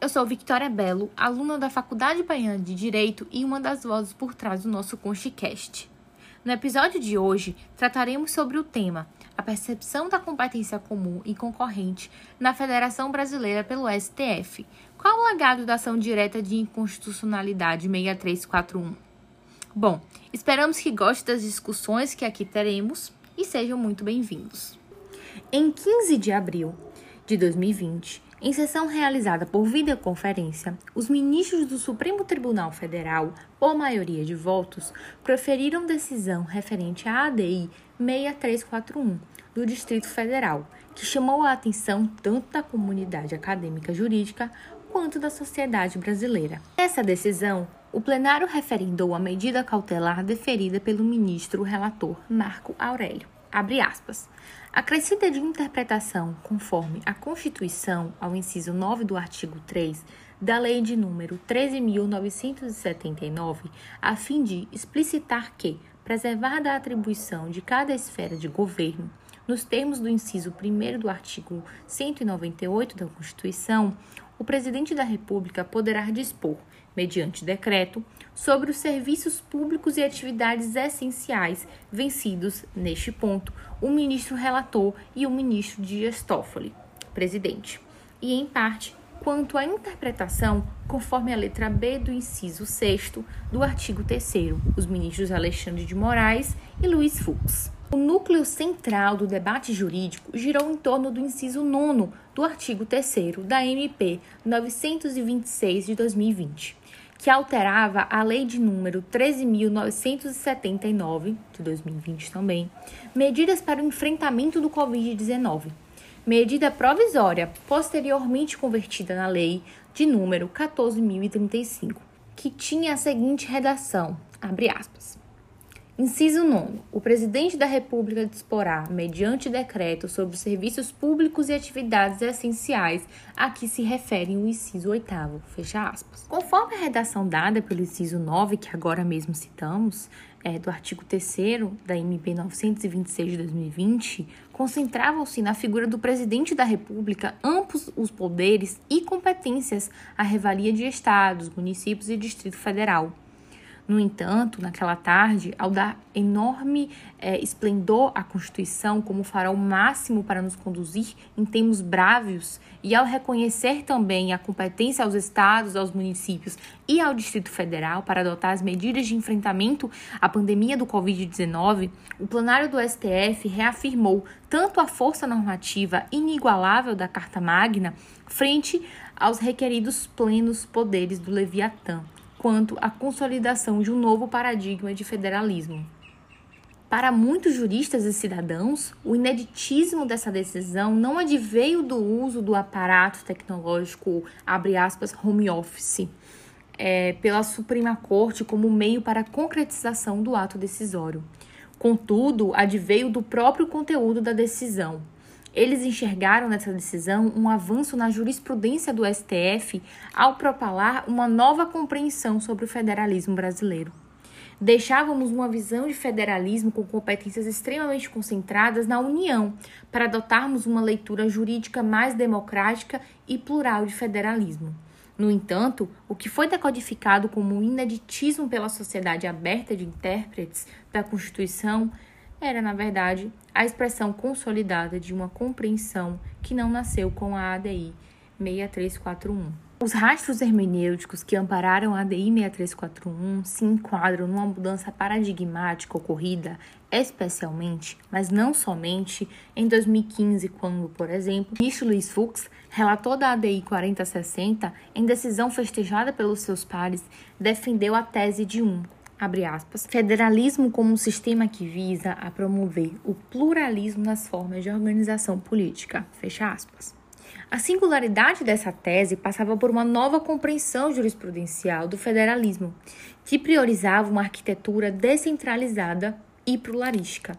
Eu sou Victoria Belo, aluna da Faculdade Baiana de Direito e uma das vozes por trás do nosso Conchicast. No episódio de hoje, trataremos sobre o tema a percepção da competência comum e concorrente na Federação Brasileira pelo STF. Qual o legado da ação direta de inconstitucionalidade 6341? Bom, esperamos que goste das discussões que aqui teremos e sejam muito bem-vindos. Em 15 de abril de 2020, em sessão realizada por videoconferência, os ministros do Supremo Tribunal Federal, por maioria de votos, proferiram decisão referente à ADI 6341 do Distrito Federal, que chamou a atenção tanto da comunidade acadêmica jurídica quanto da sociedade brasileira. Nessa decisão, o plenário referendou a medida cautelar deferida pelo ministro relator Marco Aurélio. Abre aspas. Acrescida de interpretação conforme a Constituição ao inciso 9 do artigo 3 da Lei de número 13.979, a fim de explicitar que, preservada a atribuição de cada esfera de governo, nos termos do inciso 1 do artigo 198 da Constituição, o presidente da República poderá dispor, mediante decreto, sobre os serviços públicos e atividades essenciais vencidos, neste ponto, o ministro relator e o ministro Dias Toffoli, presidente, e, em parte, quanto à interpretação, conforme a letra B do inciso 6 do artigo 3 os ministros Alexandre de Moraes e Luiz Fux. O núcleo central do debate jurídico girou em torno do inciso 9 do artigo 3 da MP 926 de 2020, que alterava a lei de número 13.979 de 2020 também, medidas para o enfrentamento do Covid-19, medida provisória posteriormente convertida na lei de número 14.035, que tinha a seguinte redação, abre aspas, Inciso 9. O presidente da República disporá, mediante decreto, sobre os serviços públicos e atividades essenciais a que se refere o inciso 8. Fecha aspas. Conforme a redação dada pelo inciso 9, que agora mesmo citamos, é, do artigo 3 da MP 926 de 2020, concentravam-se na figura do presidente da República amplos os poderes e competências à revalia de estados, municípios e Distrito Federal no entanto, naquela tarde, ao dar enorme é, esplendor à Constituição como farol máximo para nos conduzir em termos brávios e ao reconhecer também a competência aos estados, aos municípios e ao Distrito Federal para adotar as medidas de enfrentamento à pandemia do Covid-19, o plenário do STF reafirmou tanto a força normativa inigualável da Carta Magna frente aos requeridos plenos poderes do Leviatã quanto à consolidação de um novo paradigma de federalismo. Para muitos juristas e cidadãos, o ineditismo dessa decisão não adveio do uso do aparato tecnológico, abre aspas, home office, é, pela Suprema Corte como meio para a concretização do ato decisório. Contudo, adveio do próprio conteúdo da decisão, eles enxergaram nessa decisão um avanço na jurisprudência do STF ao propalar uma nova compreensão sobre o federalismo brasileiro. Deixávamos uma visão de federalismo com competências extremamente concentradas na União, para adotarmos uma leitura jurídica mais democrática e plural de federalismo. No entanto, o que foi decodificado como ineditismo pela sociedade aberta de intérpretes da Constituição era, na verdade, a expressão consolidada de uma compreensão que não nasceu com a ADI 6341. Os rastros hermenêuticos que ampararam a ADI 6341 se enquadram numa mudança paradigmática ocorrida especialmente, mas não somente, em 2015, quando, por exemplo, ministro Luiz Fux, relator da ADI 4060, em decisão festejada pelos seus pares, defendeu a tese de um aspas, federalismo como um sistema que visa a promover o pluralismo nas formas de organização política, fecha aspas. A singularidade dessa tese passava por uma nova compreensão jurisprudencial do federalismo, que priorizava uma arquitetura descentralizada e pluralística,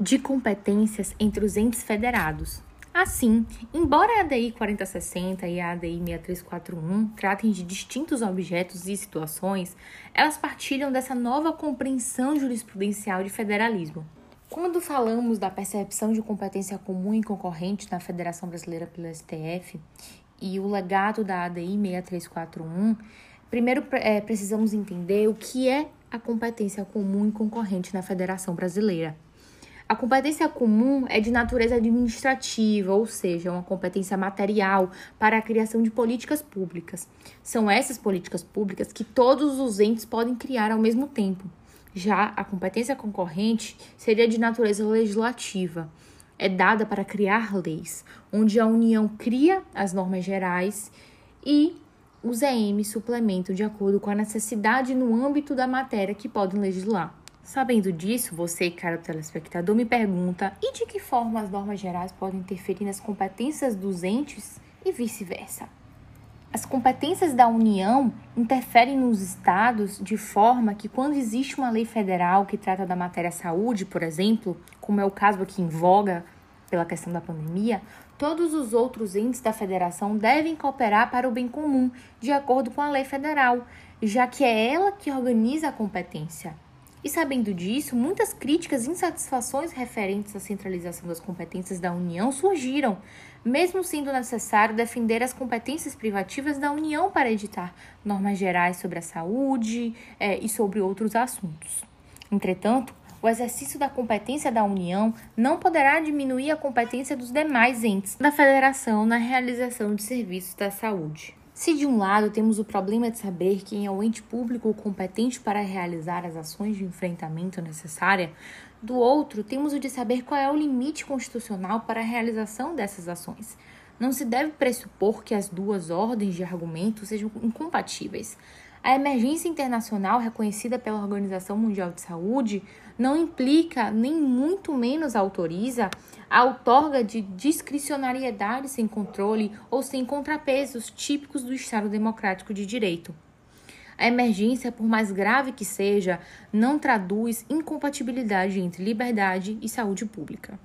de competências entre os entes federados, Assim, embora a ADI 4060 e a ADI 6341 tratem de distintos objetos e situações, elas partilham dessa nova compreensão jurisprudencial de federalismo. Quando falamos da percepção de competência comum e concorrente na Federação Brasileira pelo STF, e o legado da ADI 6341, primeiro é, precisamos entender o que é a competência comum e concorrente na Federação Brasileira. A competência comum é de natureza administrativa, ou seja, uma competência material para a criação de políticas públicas. São essas políticas públicas que todos os entes podem criar ao mesmo tempo. Já a competência concorrente seria de natureza legislativa. É dada para criar leis, onde a União cria as normas gerais e os EM suplementam de acordo com a necessidade no âmbito da matéria que podem legislar. Sabendo disso, você, caro telespectador, me pergunta: e de que forma as normas gerais podem interferir nas competências dos entes e vice-versa? As competências da União interferem nos estados de forma que, quando existe uma lei federal que trata da matéria saúde, por exemplo, como é o caso aqui em voga pela questão da pandemia, todos os outros entes da federação devem cooperar para o bem comum, de acordo com a lei federal, já que é ela que organiza a competência. E sabendo disso, muitas críticas e insatisfações referentes à centralização das competências da União surgiram, mesmo sendo necessário defender as competências privativas da União para editar normas gerais sobre a saúde é, e sobre outros assuntos. Entretanto, o exercício da competência da União não poderá diminuir a competência dos demais entes da Federação na realização de serviços da saúde. Se de um lado temos o problema de saber quem é o ente público competente para realizar as ações de enfrentamento necessárias, do outro temos o de saber qual é o limite constitucional para a realização dessas ações. Não se deve pressupor que as duas ordens de argumento sejam incompatíveis. A emergência internacional reconhecida pela Organização Mundial de Saúde não implica, nem muito menos autoriza, a outorga de discricionariedade sem controle ou sem contrapesos típicos do Estado Democrático de Direito. A emergência, por mais grave que seja, não traduz incompatibilidade entre liberdade e saúde pública.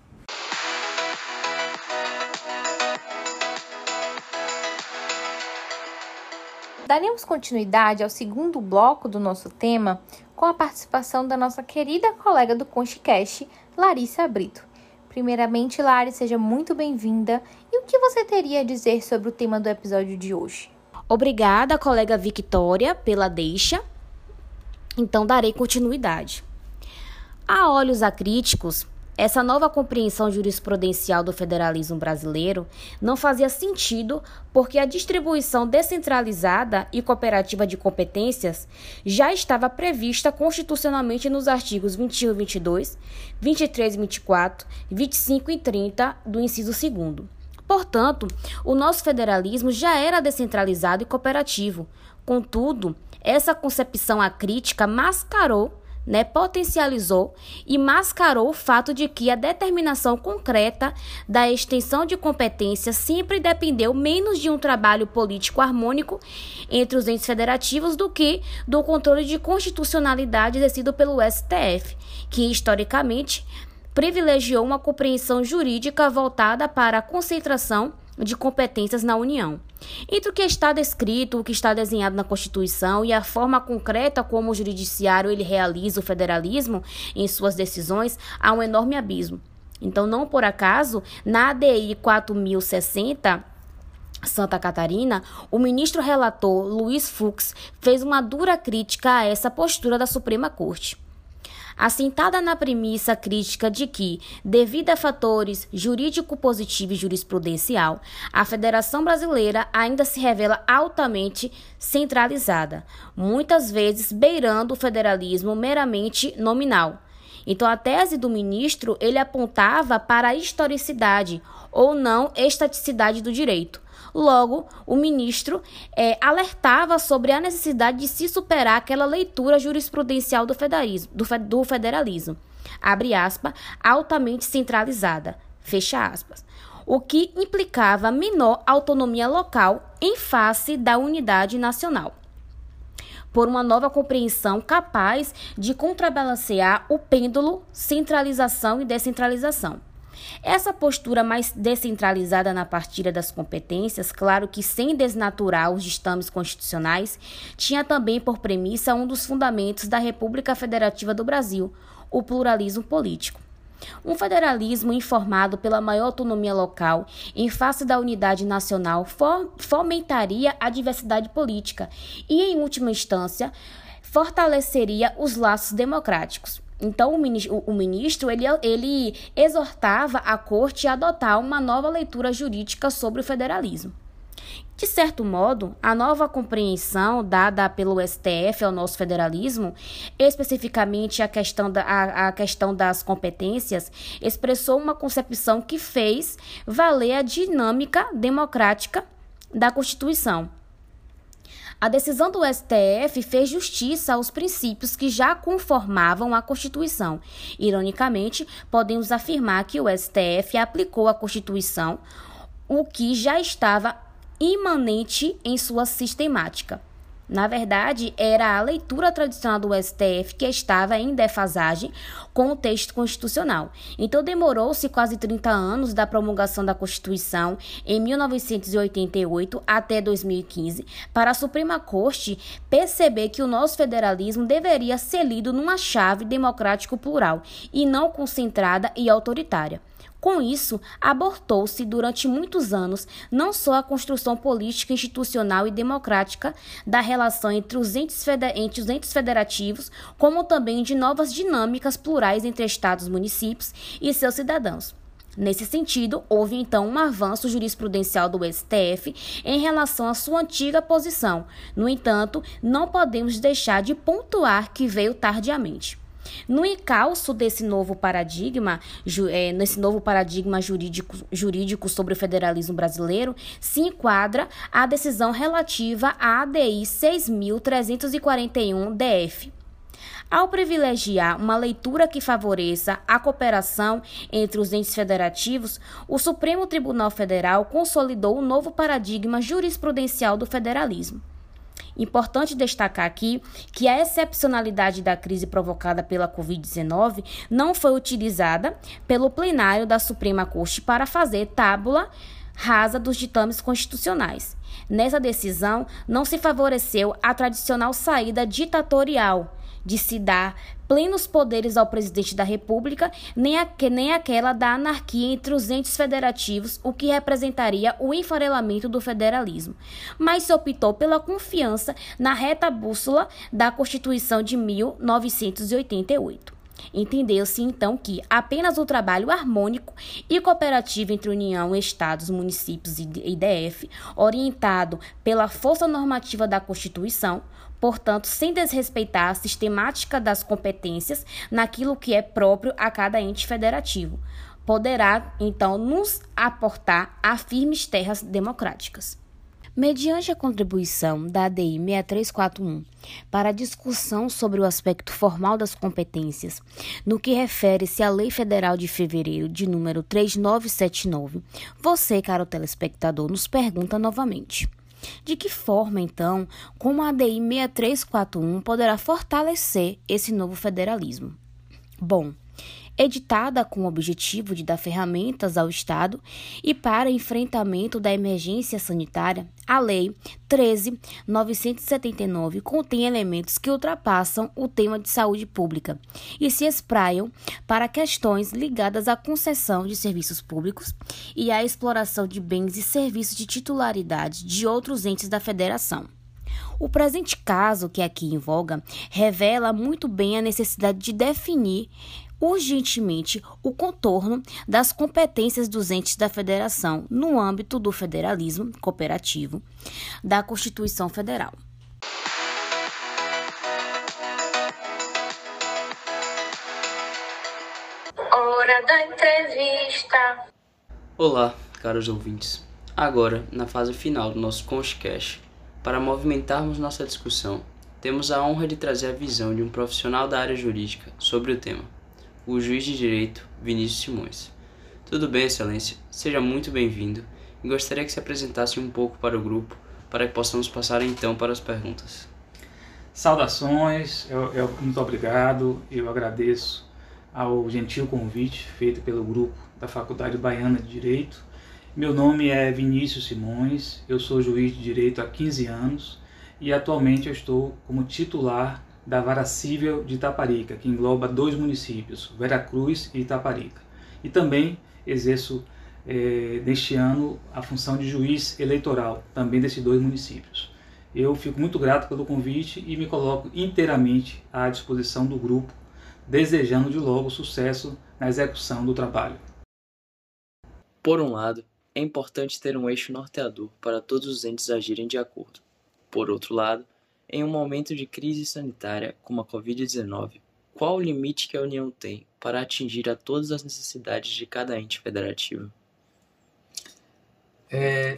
Daremos continuidade ao segundo bloco do nosso tema com a participação da nossa querida colega do Conchicast, Larissa Brito. Primeiramente, Lari, seja muito bem-vinda. E o que você teria a dizer sobre o tema do episódio de hoje? Obrigada, colega Victoria, pela deixa. Então, darei continuidade. A olhos acríticos, essa nova compreensão jurisprudencial do federalismo brasileiro não fazia sentido porque a distribuição descentralizada e cooperativa de competências já estava prevista constitucionalmente nos artigos 21 e 22, 23 e 24, 25 e 30 do inciso 2. Portanto, o nosso federalismo já era descentralizado e cooperativo. Contudo, essa concepção acrítica mascarou né, potencializou e mascarou o fato de que a determinação concreta da extensão de competências sempre dependeu menos de um trabalho político harmônico entre os entes federativos do que do controle de constitucionalidade exercido pelo STF, que historicamente privilegiou uma compreensão jurídica voltada para a concentração de competências na União. Entre o que está descrito, o que está desenhado na Constituição e a forma concreta como o judiciário ele realiza o federalismo em suas decisões, há um enorme abismo. Então, não por acaso, na ADI 4060, Santa Catarina, o ministro relator Luiz Fux fez uma dura crítica a essa postura da Suprema Corte assentada na premissa crítica de que, devido a fatores jurídico positivo e jurisprudencial, a Federação Brasileira ainda se revela altamente centralizada, muitas vezes beirando o federalismo meramente nominal. Então, a tese do ministro ele apontava para a historicidade ou não estaticidade do direito Logo, o ministro é, alertava sobre a necessidade de se superar aquela leitura jurisprudencial do federalismo, do, do federalismo. Abre aspas, altamente centralizada, fecha aspas, o que implicava menor autonomia local em face da unidade nacional. Por uma nova compreensão capaz de contrabalancear o pêndulo centralização e descentralização. Essa postura mais descentralizada na partilha das competências, claro que sem desnaturar os ditames constitucionais, tinha também por premissa um dos fundamentos da República Federativa do Brasil, o pluralismo político. Um federalismo informado pela maior autonomia local, em face da unidade nacional, fomentaria a diversidade política e, em última instância, fortaleceria os laços democráticos. Então, o ministro ele, ele exortava a corte a adotar uma nova leitura jurídica sobre o federalismo. De certo modo, a nova compreensão dada pelo STF ao nosso federalismo, especificamente a questão, da, a, a questão das competências, expressou uma concepção que fez valer a dinâmica democrática da Constituição. A decisão do STF fez justiça aos princípios que já conformavam a Constituição. Ironicamente, podemos afirmar que o STF aplicou à Constituição o que já estava imanente em sua sistemática. Na verdade, era a leitura tradicional do STF que estava em defasagem com o texto constitucional. Então, demorou-se quase 30 anos da promulgação da Constituição, em 1988 até 2015, para a Suprema Corte perceber que o nosso federalismo deveria ser lido numa chave democrático plural e não concentrada e autoritária. Com isso, abortou-se durante muitos anos não só a construção política, institucional e democrática da relação entre os entes, entre os entes federativos, como também de novas dinâmicas plurais entre estados, municípios e seus cidadãos. Nesse sentido, houve então um avanço jurisprudencial do STF em relação à sua antiga posição. No entanto, não podemos deixar de pontuar que veio tardiamente. No encalço desse novo paradigma, é, nesse novo paradigma jurídico, jurídico sobre o federalismo brasileiro, se enquadra a decisão relativa à ADI 6.341-DF. Ao privilegiar uma leitura que favoreça a cooperação entre os entes federativos, o Supremo Tribunal Federal consolidou o novo paradigma jurisprudencial do federalismo. Importante destacar aqui que a excepcionalidade da crise provocada pela Covid-19 não foi utilizada pelo plenário da Suprema Corte para fazer tábula rasa dos ditames constitucionais. Nessa decisão, não se favoreceu a tradicional saída ditatorial de se dar plenos poderes ao presidente da República, nem, a, nem aquela da anarquia entre os entes federativos, o que representaria o enfarelamento do federalismo. Mas se optou pela confiança na reta bússola da Constituição de 1988. Entendeu-se então que apenas o trabalho harmônico e cooperativo entre União, Estados, municípios e DF, orientado pela força normativa da Constituição, portanto, sem desrespeitar a sistemática das competências naquilo que é próprio a cada ente federativo. Poderá, então, nos aportar a firmes terras democráticas. Mediante a contribuição da ADI 6341 para a discussão sobre o aspecto formal das competências, no que refere-se à Lei Federal de Fevereiro de número 3979, você, caro telespectador, nos pergunta novamente: de que forma, então, como a ADI 6341 poderá fortalecer esse novo federalismo? Bom, editada com o objetivo de dar ferramentas ao Estado e para enfrentamento da emergência sanitária, a Lei 13.979 contém elementos que ultrapassam o tema de saúde pública e se espraiam para questões ligadas à concessão de serviços públicos e à exploração de bens e serviços de titularidade de outros entes da Federação. O presente caso que aqui em voga revela muito bem a necessidade de definir urgentemente o contorno das competências dos entes da federação no âmbito do federalismo cooperativo da Constituição Federal. Hora da entrevista. Olá, caros ouvintes. Agora, na fase final do nosso Conchcast, para movimentarmos nossa discussão, temos a honra de trazer a visão de um profissional da área jurídica sobre o tema o juiz de direito Vinícius Simões. Tudo bem, Excelência? Seja muito bem-vindo e gostaria que se apresentasse um pouco para o grupo para que possamos passar então para as perguntas. Saudações, eu, eu, muito obrigado, eu agradeço ao gentil convite feito pelo grupo da Faculdade Baiana de Direito. Meu nome é Vinícius Simões, eu sou juiz de direito há 15 anos e atualmente eu estou como titular da Vara Cível de Itaparica, que engloba dois municípios, Veracruz e Itaparica. E também exerço é, neste ano a função de juiz eleitoral, também desses dois municípios. Eu fico muito grato pelo convite e me coloco inteiramente à disposição do grupo, desejando de logo sucesso na execução do trabalho. Por um lado, é importante ter um eixo norteador para todos os entes agirem de acordo. Por outro lado, em um momento de crise sanitária como a Covid-19, qual o limite que a União tem para atingir a todas as necessidades de cada ente federativo? É,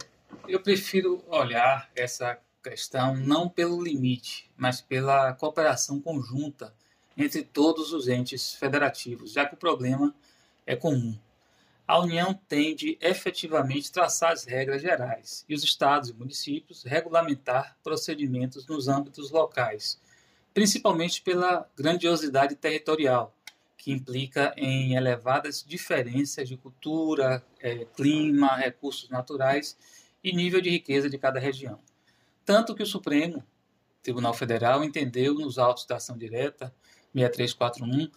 eu prefiro olhar essa questão não pelo limite, mas pela cooperação conjunta entre todos os entes federativos, já que o problema é comum a União tem de efetivamente traçar as regras gerais e os estados e municípios regulamentar procedimentos nos âmbitos locais, principalmente pela grandiosidade territorial, que implica em elevadas diferenças de cultura, é, clima, recursos naturais e nível de riqueza de cada região. Tanto que o Supremo Tribunal Federal entendeu nos autos da ação direta 6341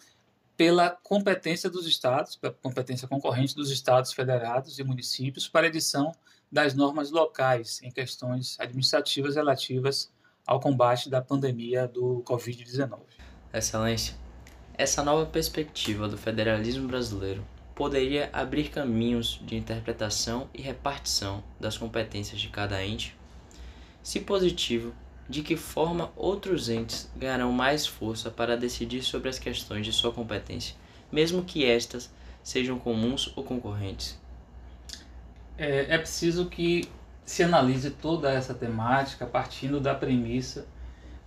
pela competência dos estados, pela competência concorrente dos estados federados e municípios para edição das normas locais em questões administrativas relativas ao combate da pandemia do Covid-19. Excelência, essa nova perspectiva do federalismo brasileiro poderia abrir caminhos de interpretação e repartição das competências de cada ente? Se positivo, de que forma outros entes ganharão mais força para decidir sobre as questões de sua competência, mesmo que estas sejam comuns ou concorrentes. É, é preciso que se analise toda essa temática partindo da premissa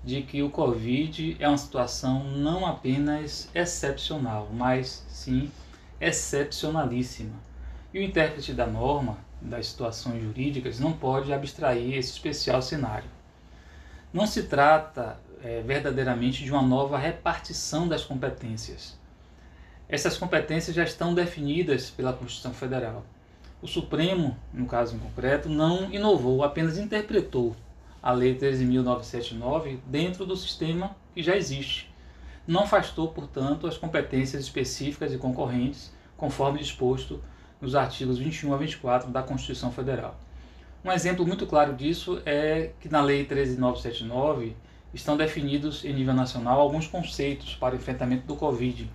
de que o Covid é uma situação não apenas excepcional, mas sim excepcionalíssima. E o intérprete da norma, das situações jurídicas, não pode abstrair esse especial cenário. Não se trata é, verdadeiramente de uma nova repartição das competências. Essas competências já estão definidas pela Constituição Federal. O Supremo, no caso em concreto, não inovou, apenas interpretou a Lei 13.979 dentro do sistema que já existe. Não afastou, portanto, as competências específicas e concorrentes, conforme disposto nos artigos 21 a 24 da Constituição Federal. Um exemplo muito claro disso é que na Lei 13979 estão definidos em nível nacional alguns conceitos para o enfrentamento do Covid,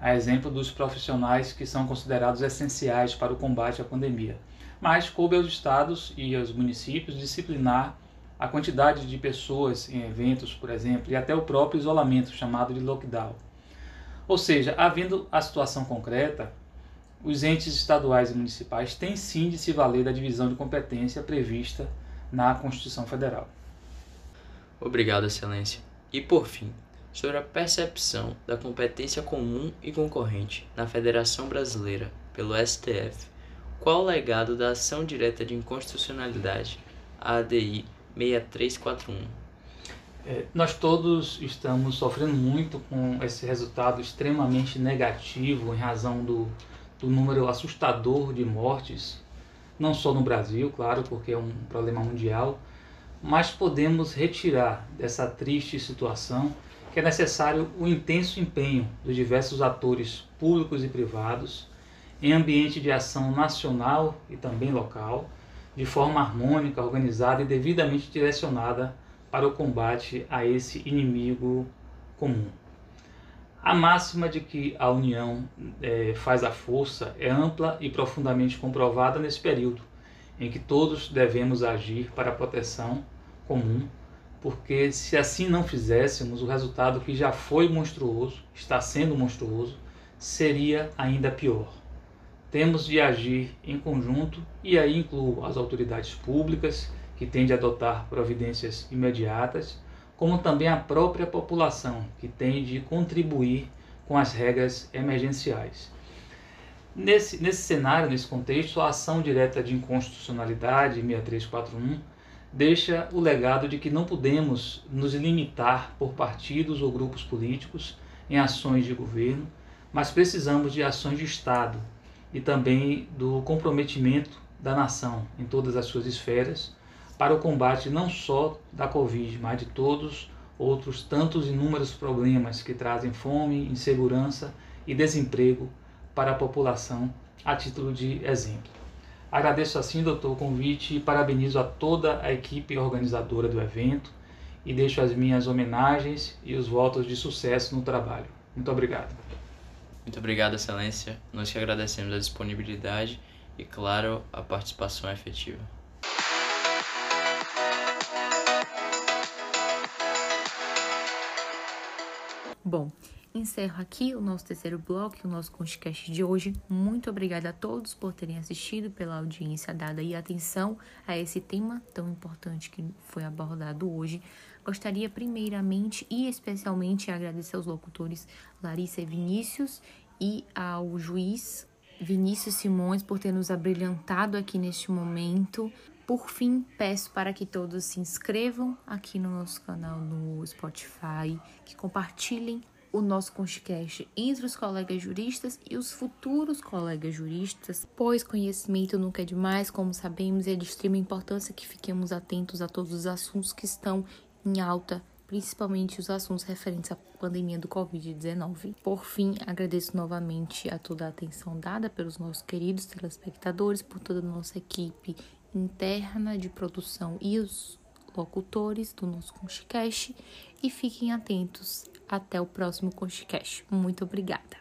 a exemplo dos profissionais que são considerados essenciais para o combate à pandemia. Mas coube aos estados e aos municípios disciplinar a quantidade de pessoas em eventos, por exemplo, e até o próprio isolamento, chamado de lockdown. Ou seja, havendo a situação concreta, os entes estaduais e municipais têm sim de se valer da divisão de competência prevista na Constituição Federal. Obrigado, Excelência. E por fim, sobre a percepção da competência comum e concorrente na Federação Brasileira pelo STF, qual o legado da ação direta de inconstitucionalidade, a ADI 6341? É, nós todos estamos sofrendo muito com esse resultado extremamente negativo em razão do do número assustador de mortes, não só no Brasil, claro, porque é um problema mundial, mas podemos retirar dessa triste situação que é necessário o intenso empenho dos diversos atores públicos e privados em ambiente de ação nacional e também local, de forma harmônica, organizada e devidamente direcionada para o combate a esse inimigo comum. A máxima de que a união é, faz a força é ampla e profundamente comprovada nesse período, em que todos devemos agir para a proteção comum, porque se assim não fizéssemos, o resultado que já foi monstruoso, está sendo monstruoso, seria ainda pior. Temos de agir em conjunto, e aí incluo as autoridades públicas, que têm de adotar providências imediatas como também a própria população, que tem de contribuir com as regras emergenciais. Nesse, nesse cenário, nesse contexto, a ação direta de inconstitucionalidade 6341 deixa o legado de que não podemos nos limitar por partidos ou grupos políticos em ações de governo, mas precisamos de ações de Estado e também do comprometimento da nação em todas as suas esferas para o combate não só da Covid, mas de todos outros tantos inúmeros problemas que trazem fome, insegurança e desemprego para a população, a título de exemplo. Agradeço assim, doutor, o convite e parabenizo a toda a equipe organizadora do evento e deixo as minhas homenagens e os votos de sucesso no trabalho. Muito obrigado. Muito obrigado, Excelência. Nós que agradecemos a disponibilidade e, claro, a participação efetiva. Bom, encerro aqui o nosso terceiro bloco, o nosso podcast de hoje. Muito obrigada a todos por terem assistido, pela audiência dada e atenção a esse tema tão importante que foi abordado hoje. Gostaria primeiramente e especialmente agradecer aos locutores Larissa e Vinícius e ao juiz Vinícius Simões por ter nos abrilhantado aqui neste momento. Por fim, peço para que todos se inscrevam aqui no nosso canal no Spotify, que compartilhem o nosso podcast entre os colegas juristas e os futuros colegas juristas, pois conhecimento nunca é demais, como sabemos, e é de extrema importância que fiquemos atentos a todos os assuntos que estão em alta principalmente os assuntos referentes à pandemia do Covid-19. Por fim, agradeço novamente a toda a atenção dada pelos nossos queridos telespectadores, por toda a nossa equipe interna de produção e os locutores do nosso Conchicast e fiquem atentos até o próximo Conchicast. Muito obrigada.